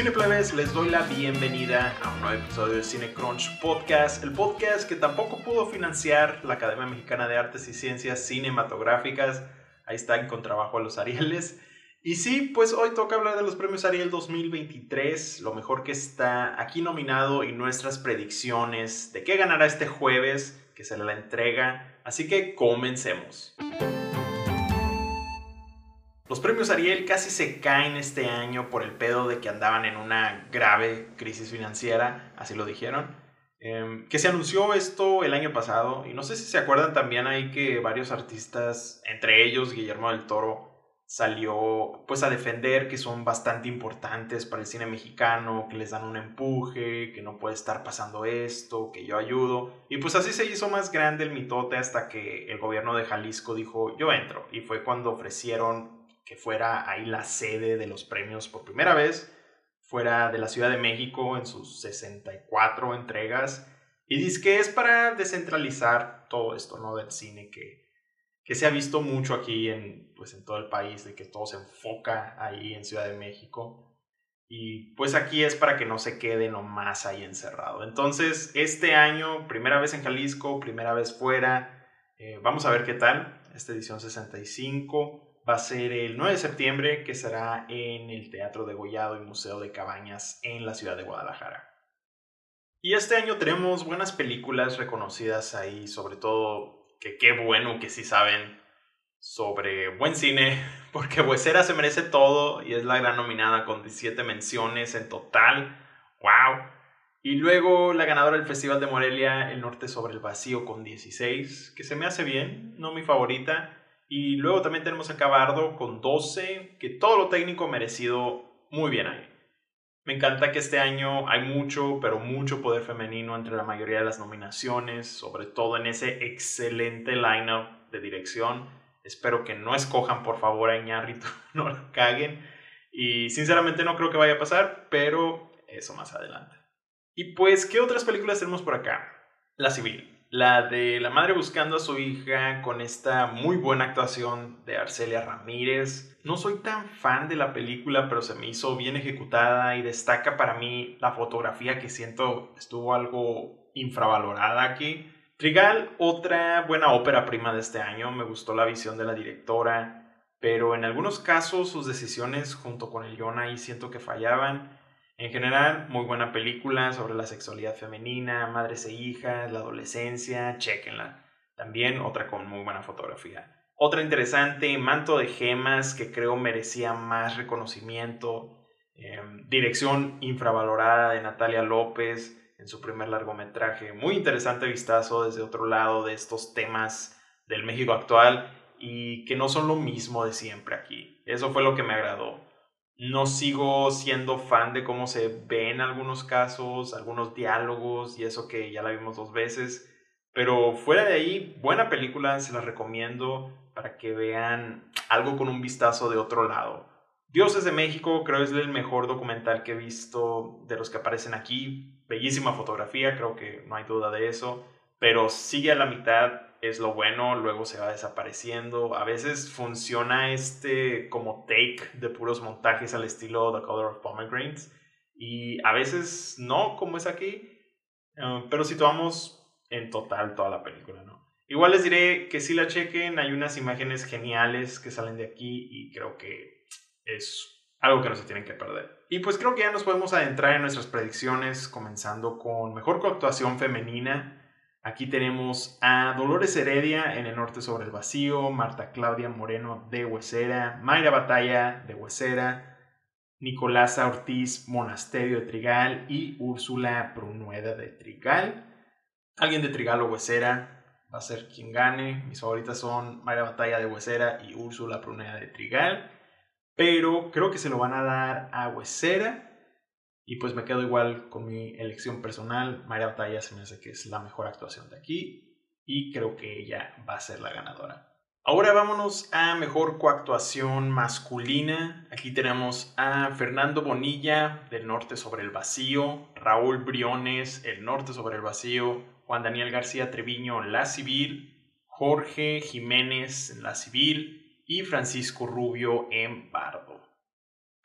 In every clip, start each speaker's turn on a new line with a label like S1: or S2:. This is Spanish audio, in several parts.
S1: Cineplebes, les doy la bienvenida a un nuevo episodio de Cine Crunch Podcast, el podcast que tampoco pudo financiar la Academia Mexicana de Artes y Ciencias Cinematográficas. Ahí está en contrabajo a los Arieles. Y sí, pues hoy toca hablar de los premios Ariel 2023, lo mejor que está aquí nominado y nuestras predicciones de qué ganará este jueves, que será la entrega. Así que comencemos. Los premios Ariel casi se caen este año por el pedo de que andaban en una grave crisis financiera, así lo dijeron. Em, que se anunció esto el año pasado y no sé si se acuerdan también ahí que varios artistas, entre ellos Guillermo del Toro, salió pues a defender que son bastante importantes para el cine mexicano, que les dan un empuje, que no puede estar pasando esto, que yo ayudo. Y pues así se hizo más grande el mitote hasta que el gobierno de Jalisco dijo yo entro. Y fue cuando ofrecieron que fuera ahí la sede de los premios por primera vez, fuera de la Ciudad de México en sus 64 entregas. Y dice que es para descentralizar todo esto, ¿no? Del cine que, que se ha visto mucho aquí en, pues, en todo el país, de que todo se enfoca ahí en Ciudad de México. Y pues aquí es para que no se quede nomás ahí encerrado. Entonces, este año, primera vez en Jalisco, primera vez fuera. Eh, vamos a ver qué tal, esta edición 65 va a ser el 9 de septiembre, que será en el Teatro de Gollado y Museo de Cabañas en la ciudad de Guadalajara. Y este año tenemos buenas películas reconocidas ahí, sobre todo que qué bueno que sí saben sobre buen cine, porque Huesera se merece todo y es la gran nominada con 17 menciones en total. ¡Wow! Y luego la ganadora del Festival de Morelia, El Norte sobre el Vacío, con 16, que se me hace bien, no mi favorita. Y luego también tenemos a Cabardo con 12, que todo lo técnico merecido muy bien ahí. Me encanta que este año hay mucho, pero mucho poder femenino entre la mayoría de las nominaciones, sobre todo en ese excelente lineup de dirección. Espero que no escojan por favor a Iñárritu, no la caguen. Y sinceramente no creo que vaya a pasar, pero eso más adelante. Y pues, ¿qué otras películas tenemos por acá? La Civil la de la madre buscando a su hija con esta muy buena actuación de Arcelia Ramírez. No soy tan fan de la película, pero se me hizo bien ejecutada y destaca para mí la fotografía que siento estuvo algo infravalorada aquí. Trigal, otra buena ópera prima de este año, me gustó la visión de la directora, pero en algunos casos sus decisiones junto con el guion ahí siento que fallaban. En general, muy buena película sobre la sexualidad femenina, madres e hijas, la adolescencia, chequenla. También otra con muy buena fotografía. Otra interesante, Manto de Gemas, que creo merecía más reconocimiento. Em, dirección infravalorada de Natalia López en su primer largometraje. Muy interesante vistazo desde otro lado de estos temas del México actual y que no son lo mismo de siempre aquí. Eso fue lo que me agradó. No sigo siendo fan de cómo se ve en algunos casos, algunos diálogos y eso que ya la vimos dos veces. Pero fuera de ahí, buena película, se la recomiendo para que vean algo con un vistazo de otro lado. Dioses de México creo es el mejor documental que he visto de los que aparecen aquí. Bellísima fotografía, creo que no hay duda de eso. Pero sigue a la mitad es lo bueno, luego se va desapareciendo. A veces funciona este como take de puros montajes al estilo The Color of Pomegranates y a veces no, como es aquí. Uh, pero situamos en total toda la película, ¿no? Igual les diré que si la chequen, hay unas imágenes geniales que salen de aquí y creo que es algo que no se tienen que perder. Y pues creo que ya nos podemos adentrar en nuestras predicciones, comenzando con mejor coactuación femenina. Aquí tenemos a Dolores Heredia en El Norte sobre el Vacío, Marta Claudia Moreno de Huesera, Mayra Batalla de Huesera, Nicolasa Ortiz Monasterio de Trigal y Úrsula Brunueda de Trigal. Alguien de Trigal o Huesera va a ser quien gane. Mis favoritas son Mayra Batalla de Huesera y Úrsula Brunueda de Trigal. Pero creo que se lo van a dar a Huesera y pues me quedo igual con mi elección personal. María Batalla se me hace que es la mejor actuación de aquí y creo que ella va a ser la ganadora. Ahora vámonos a mejor coactuación masculina. Aquí tenemos a Fernando Bonilla del Norte sobre el Vacío, Raúl Briones, El Norte sobre el Vacío, Juan Daniel García Treviño, La Civil, Jorge Jiménez La Civil y Francisco Rubio en Pardo.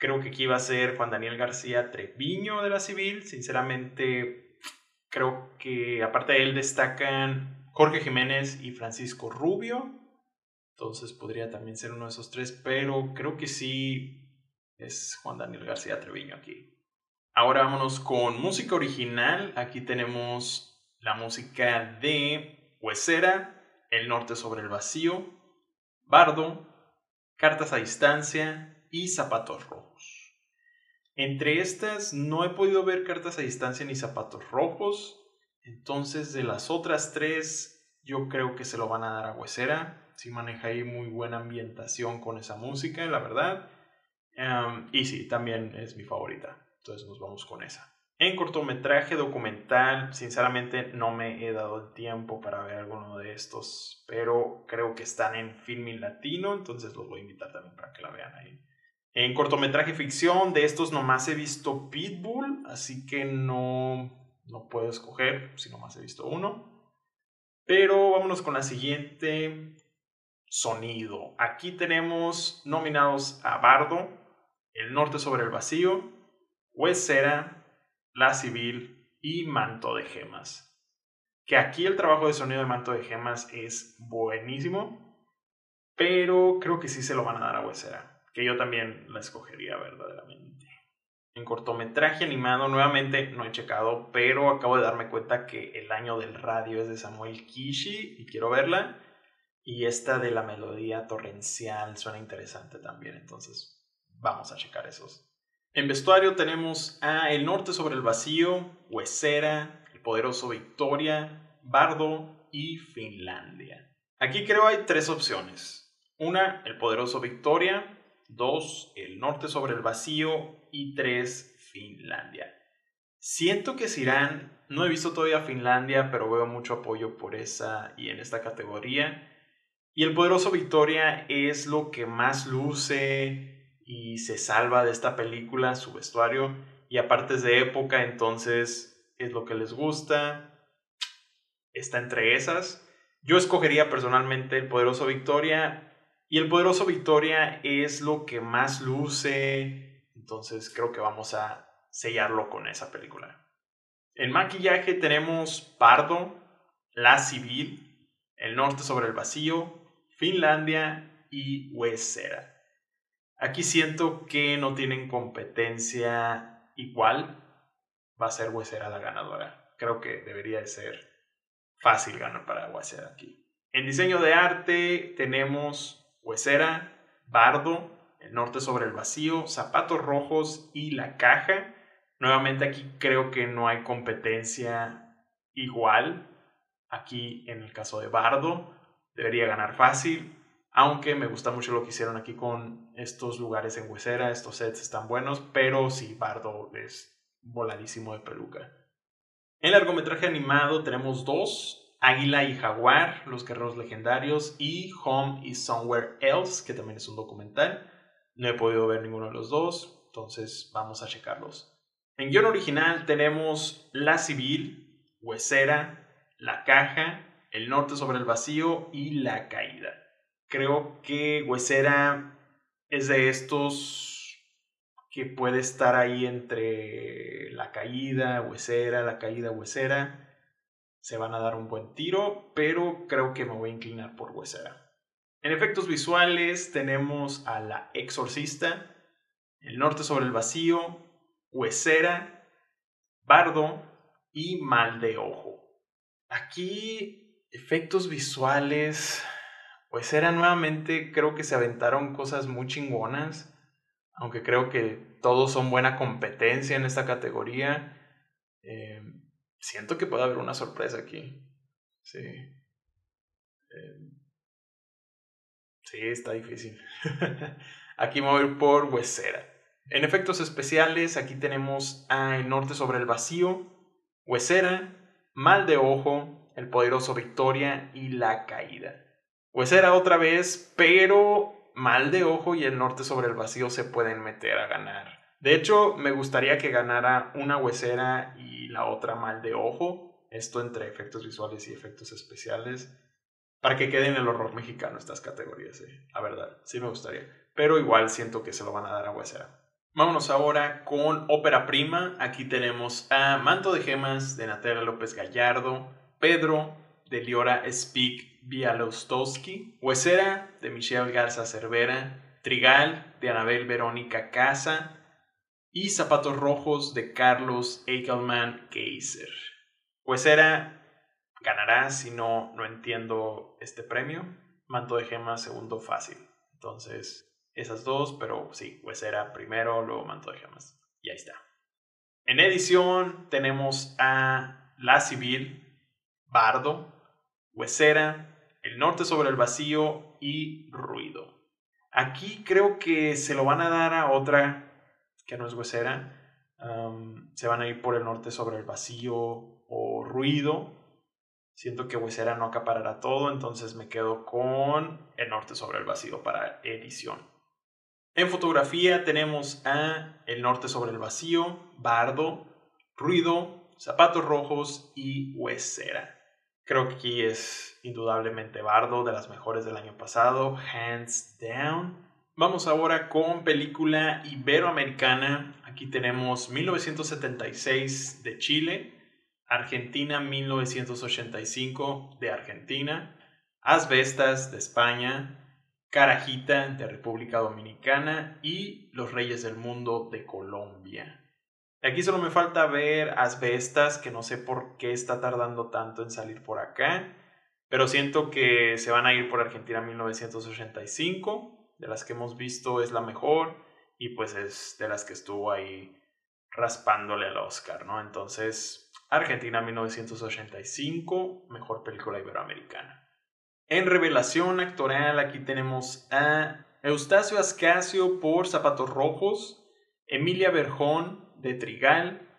S1: Creo que aquí va a ser Juan Daniel García Treviño de la Civil. Sinceramente, creo que aparte de él destacan Jorge Jiménez y Francisco Rubio. Entonces podría también ser uno de esos tres, pero creo que sí es Juan Daniel García Treviño aquí. Ahora vámonos con música original. Aquí tenemos la música de Huesera, El Norte sobre el Vacío, Bardo, Cartas a Distancia y Zapatos Rojos. Entre estas no he podido ver Cartas a Distancia ni Zapatos Rojos. Entonces de las otras tres yo creo que se lo van a dar a Huesera. Si maneja ahí muy buena ambientación con esa música, la verdad. y sí, también es mi favorita. Entonces nos vamos con esa. En cortometraje documental, sinceramente no me he dado el tiempo para ver alguno de estos, pero creo que están en Filming Latino, entonces los voy a invitar también para que la vean ahí. En cortometraje ficción, de estos nomás he visto Pitbull, así que no, no puedo escoger si nomás he visto uno. Pero vámonos con la siguiente. Sonido. Aquí tenemos nominados a Bardo, El Norte sobre el Vacío, Huesera, La Civil y Manto de Gemas. Que aquí el trabajo de sonido de Manto de Gemas es buenísimo, pero creo que sí se lo van a dar a Huesera, que yo también la escogería verdaderamente. En cortometraje animado, nuevamente no he checado, pero acabo de darme cuenta que el año del radio es de Samuel Kishi y quiero verla. Y esta de la melodía torrencial suena interesante también, entonces vamos a checar esos. En vestuario tenemos a El Norte sobre el Vacío, Huesera, El Poderoso Victoria, Bardo y Finlandia. Aquí creo hay tres opciones. Una, El Poderoso Victoria. Dos, El Norte sobre el Vacío. Y tres, Finlandia. Siento que irán, no he visto todavía Finlandia, pero veo mucho apoyo por esa y en esta categoría. Y el poderoso Victoria es lo que más luce, y se salva de esta película, su vestuario, y aparte es de época, entonces es lo que les gusta, está entre esas. Yo escogería personalmente el poderoso Victoria, y el poderoso Victoria es lo que más luce, entonces creo que vamos a sellarlo con esa película. En maquillaje tenemos Pardo, La Civil, El Norte sobre el Vacío, Finlandia y Huesera. Aquí siento que no tienen competencia igual. Va a ser Huesera la ganadora. Creo que debería de ser fácil ganar para Huesera aquí. En diseño de arte tenemos Huesera, Bardo, El Norte sobre el Vacío, Zapatos Rojos y La Caja. Nuevamente aquí creo que no hay competencia igual. Aquí en el caso de Bardo debería ganar fácil. Aunque me gusta mucho lo que hicieron aquí con estos lugares en Huesera, estos sets están buenos, pero sí, Bardo es voladísimo de peluca. En largometraje animado tenemos dos, Águila y Jaguar, Los Guerreros Legendarios, y Home is Somewhere Else, que también es un documental. No he podido ver ninguno de los dos, entonces vamos a checarlos. En guion original tenemos La Civil, Huesera, La Caja, El Norte sobre el Vacío y La Caída creo que Huesera es de estos que puede estar ahí entre la caída, Huesera, la caída, Huesera. Se van a dar un buen tiro, pero creo que me voy a inclinar por Huesera. En efectos visuales tenemos a la Exorcista, El Norte sobre el Vacío, Huesera, Bardo y Mal de Ojo. Aquí, efectos visuales pues era nuevamente, creo que se aventaron cosas muy chingonas, aunque creo que todos son buena competencia en esta categoría. Eh, siento que puede haber una sorpresa aquí. Sí. Eh, sí, está difícil. aquí me voy a ir por Huesera. En efectos especiales, aquí tenemos a El Norte sobre el Vacío, Huesera, Mal de Ojo, El Poderoso Victoria y La Caída. Pues era otra vez, pero mal de ojo y el norte sobre el vacío se pueden meter a ganar. De hecho, me gustaría que ganara una huesera y la otra mal de ojo. Esto entre efectos visuales y efectos especiales. Para que quede en el horror mexicano estas categorías, la verdad, sí me gustaría. Pero igual siento que se lo van a dar a huesera. Vámonos ahora con ópera prima. Aquí tenemos a Manto de Gemas de Natalia López Gallardo, Pedro de Liora Speak Bialostowski, Huesera de Michelle Garza Cervera, Trigal de Anabel Verónica Casa y Zapatos Rojos de Carlos Eichelman Kaiser. Huesera ganará si no, no entiendo este premio. Manto de Gemas, segundo fácil. Entonces, esas dos, pero sí, Huesera primero, luego Manto de Gemas. Y ahí está. En edición tenemos a La Civil, Bardo, Huesera, El Norte sobre el Vacío y Ruido. Aquí creo que se lo van a dar a otra que no es Huesera. se van a ir por El Norte sobre el Vacío o Ruido. Siento que Huesera no acaparará todo, entonces me quedo con El Norte sobre el Vacío para edición. En fotografía tenemos a El Norte sobre el Vacío, Bardo, Ruido, Zapatos Rojos y Huesera. Creo que aquí es indudablemente Bardo, de las mejores del año pasado, hands down. Vamos ahora con película iberoamericana. Aquí tenemos 1976 de Chile, Argentina 1985 de Argentina, Asbestas de España, Carajita de República Dominicana y Los Reyes del Mundo de Colombia. Aquí solo me falta ver Asbestas, que no sé por qué está tardando tanto en salir por acá, pero siento que se van a ir por Argentina 1985, de las que hemos visto es la mejor y pues es de las que estuvo ahí raspándole al Oscar, ¿no? Entonces, Argentina 1985, mejor película iberoamericana. En revelación actoral aquí tenemos a Eustacio Ascasio por Zapatos Rojos, Emilia Berjón de Trigal,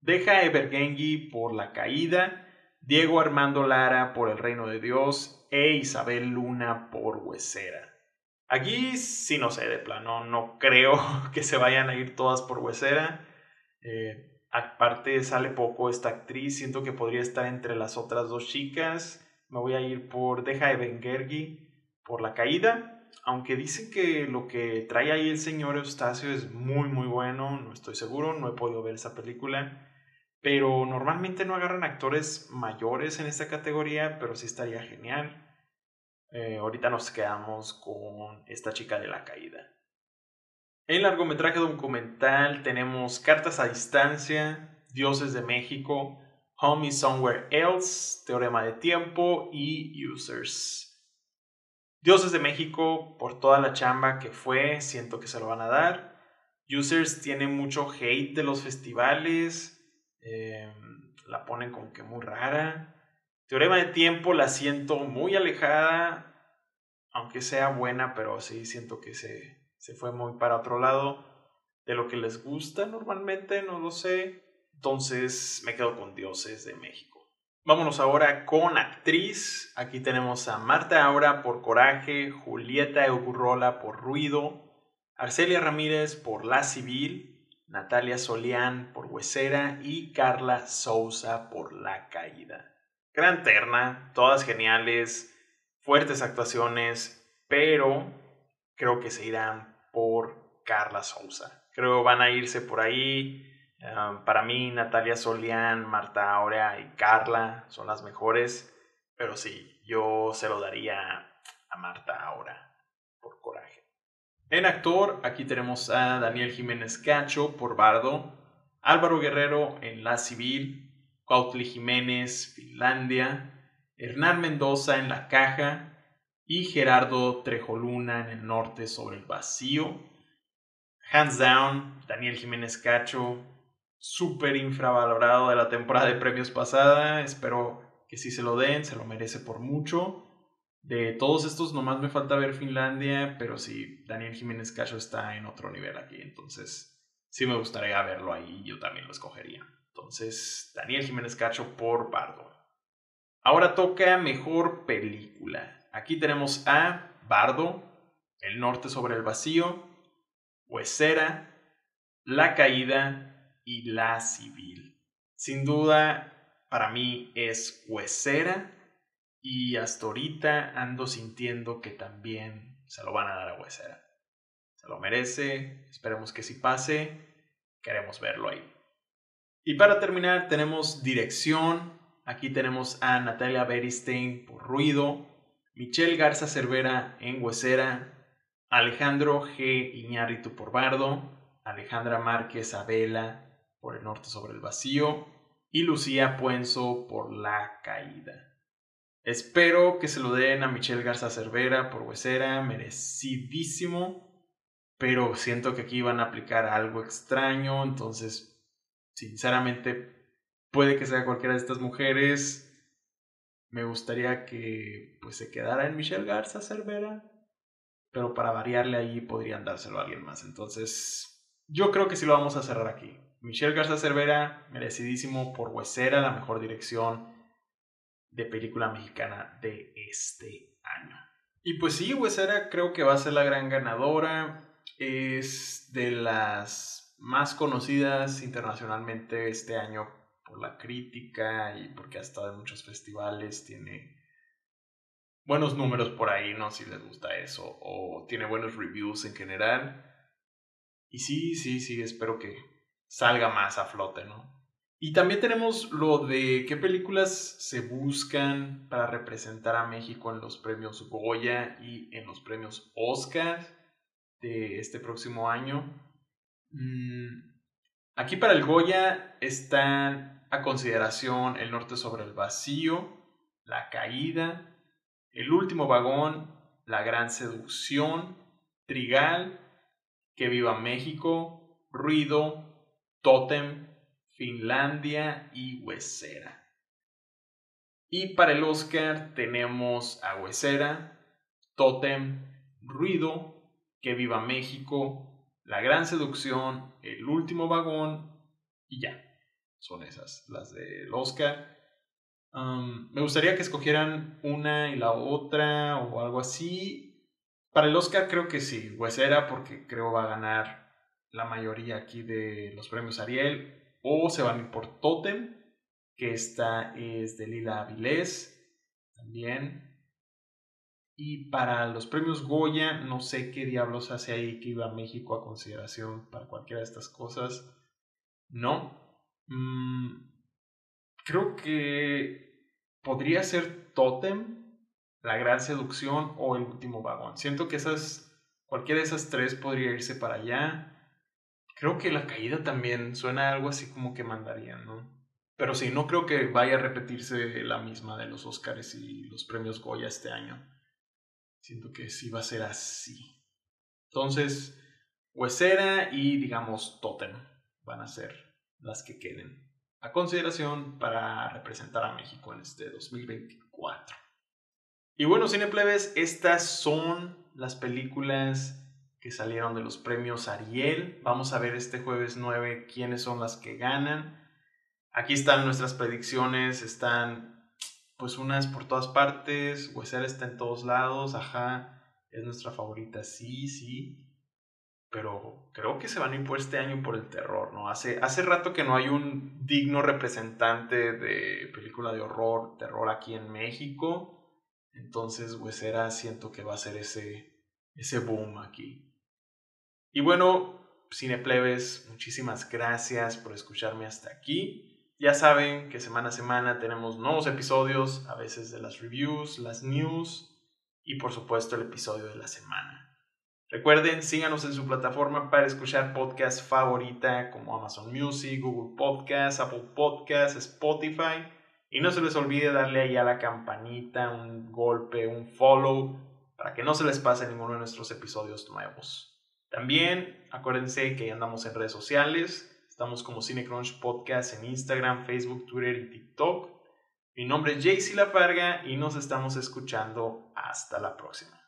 S1: Deja Evergengi por La Caída, Diego Armando Lara por El Reino de Dios e Isabel Luna por Huesera. Aquí sí no sé de plano, no creo que se vayan a ir todas por Huesera. Eh, aparte sale poco esta actriz, siento que podría estar entre las otras dos chicas. Me voy a ir por Deja de Bengergi por la caída. Aunque dicen que lo que trae ahí el señor Eustacio es muy muy bueno, no estoy seguro, no he podido ver esa película. Pero normalmente no agarran actores mayores en esta categoría, pero sí estaría genial. Eh, ahorita nos quedamos con esta chica de la caída. En largometraje documental tenemos Cartas a Distancia, Dioses de México, Home is Somewhere Else, Teorema de Tiempo y Users. Dioses de México, por toda la chamba que fue, siento que se lo van a dar. Users tiene mucho hate de los festivales, em, la ponen como que muy rara. Teorema de Tiempo la siento muy alejada, aunque sea buena, pero sí siento que se, se fue muy para otro lado de lo que les gusta normalmente, no lo sé. Entonces me quedo con Dioses de México. Vámonos ahora con actriz. Aquí tenemos a Marta Aura por Coraje, Julieta Eugurrola por Ruido, Arcelia Ramírez por La Civil, Natalia Solián por Huesera y Carla Souza por La Caída. Gran terna, todas geniales, fuertes actuaciones, pero creo que se irán por Carla Souza. Creo van a irse por ahí para mí, Natalia Solián, Marta Aurea y Carla son las mejores, pero sí, yo se lo daría a Marta ahora por coraje. En actor, aquí tenemos a Daniel Jiménez Cacho por Bardo, Álvaro Guerrero en La Civil, Cuautli Jiménez, Finlandia, Hernán Mendoza en La Caja y Gerardo Trejoluna en el norte sobre el vacío. Hands down, Daniel Jiménez Cacho, súper infravalorado de la temporada de premios pasada. Espero que sí se lo den, se lo merece por mucho. De todos estos, nomás me falta ver Finlandia, pero sí, Daniel Jiménez Cacho está en otro nivel aquí, entonces sí me gustaría verlo ahí, yo también lo escogería. Entonces, Daniel Jiménez Cacho por Bardo. Ahora toca mejor película. Aquí tenemos a Bardo, El Norte sobre el Vacío, Huesera, La Caída, y La Civil. Sin duda, para mí es huesera y hasta ahorita ando sintiendo que también se lo van a dar a huesera. Se lo merece. Esperemos que sí pase. Queremos verlo ahí. Y para terminar, tenemos dirección. Aquí tenemos a Natalia Beristein por Ruido, Michelle Garza Cervera en Huesera, Alejandro G. Iñárritu por Bardo, Alejandra Márquez Abela por El Norte sobre el Vacío y Lucía Puenzo por La Caída. Espero que se lo den a Michelle Garza Cervera por Huesera, merecidísimo, pero siento que aquí van a aplicar algo extraño, entonces, sinceramente, puede que sea cualquiera de estas mujeres. Me gustaría que pues se quedara en Michelle Garza Cervera, pero para variarle ahí podrían dárselo a alguien más. Entonces, yo creo que sí lo vamos a cerrar aquí. Michelle Garza Cervera, merecidísimo por Huesera, la mejor dirección de película mexicana de este año. Y pues sí, Huesera creo que va a ser la gran ganadora. Es de las más conocidas internacionalmente este año por la crítica y porque ha estado en muchos festivales. Tiene buenos números por ahí, no si les gusta eso. O tiene buenos reviews en general. Y sí, sí, sí, espero que salga más a flote, ¿no? Y también tenemos lo de qué películas se buscan para representar a México en los premios Goya y en los premios Oscar de este próximo año. Mm, aquí para el Goya están a consideración El Norte sobre el Vacío, La Caída, El Último Vagón, La Gran Seducción, Trigal, Que Viva México, Ruido, Totem, Finlandia y Huesera. Y para el Oscar tenemos a Huesera, Totem, Ruido, Que Viva México, La Gran Seducción, El Último Vagón y ya. Son esas, las del Oscar. me gustaría que escogieran una y la otra o algo así. Para el Oscar creo que sí, Huesera porque creo va a ganar la mayoría aquí de los premios Ariel o se van por Totem, que esta es de Lila Avilés también. Y para los premios Goya, no sé qué diablos hace ahí que iba a México a consideración para cualquiera de estas cosas. No. Mm, creo que podría ser Totem, La Gran Seducción o El Último Vagón. Siento que esas, cualquiera de esas tres podría irse para allá. Creo que la caída también suena algo así como que mandarían, ¿no? Pero sí, no creo que vaya a repetirse la misma de los Oscars y los premios Goya este año. Siento que sí va a ser así. Entonces, Huesera y digamos Totem van a ser las que queden a consideración para representar a México en este 2024. Y bueno, cineplebes, estas son las películas que salieron de los premios Ariel. Vamos a ver este jueves 9 quiénes son las que ganan. Aquí están nuestras predicciones, están pues unas por todas partes, Huesera está en todos lados, ajá, es nuestra favorita, sí, sí. Pero creo que se van a ir por este año por el terror, ¿no? Hace, hace rato que no hay un digno representante de película de horror, terror aquí en México. Entonces, Huesera siento que va a ser ese, ese boom aquí. Y bueno, cineplebes, muchísimas gracias por escucharme hasta aquí. Ya saben que semana a semana tenemos nuevos episodios, a veces de las reviews, las news y por supuesto el episodio de la semana. Recuerden, síganos en su plataforma para escuchar podcast favorita como Amazon Music, Google Podcast, Apple Podcast, Spotify. Y no se les olvide darle ahí a la campanita, un golpe, un follow, para que no se les pase ninguno de nuestros episodios nuevos. También acuérdense que andamos en redes sociales. Estamos como Cinecrunch Podcast en Instagram, Facebook, Twitter y TikTok. Mi nombre es Jaycee Lafarga y nos estamos escuchando hasta la próxima.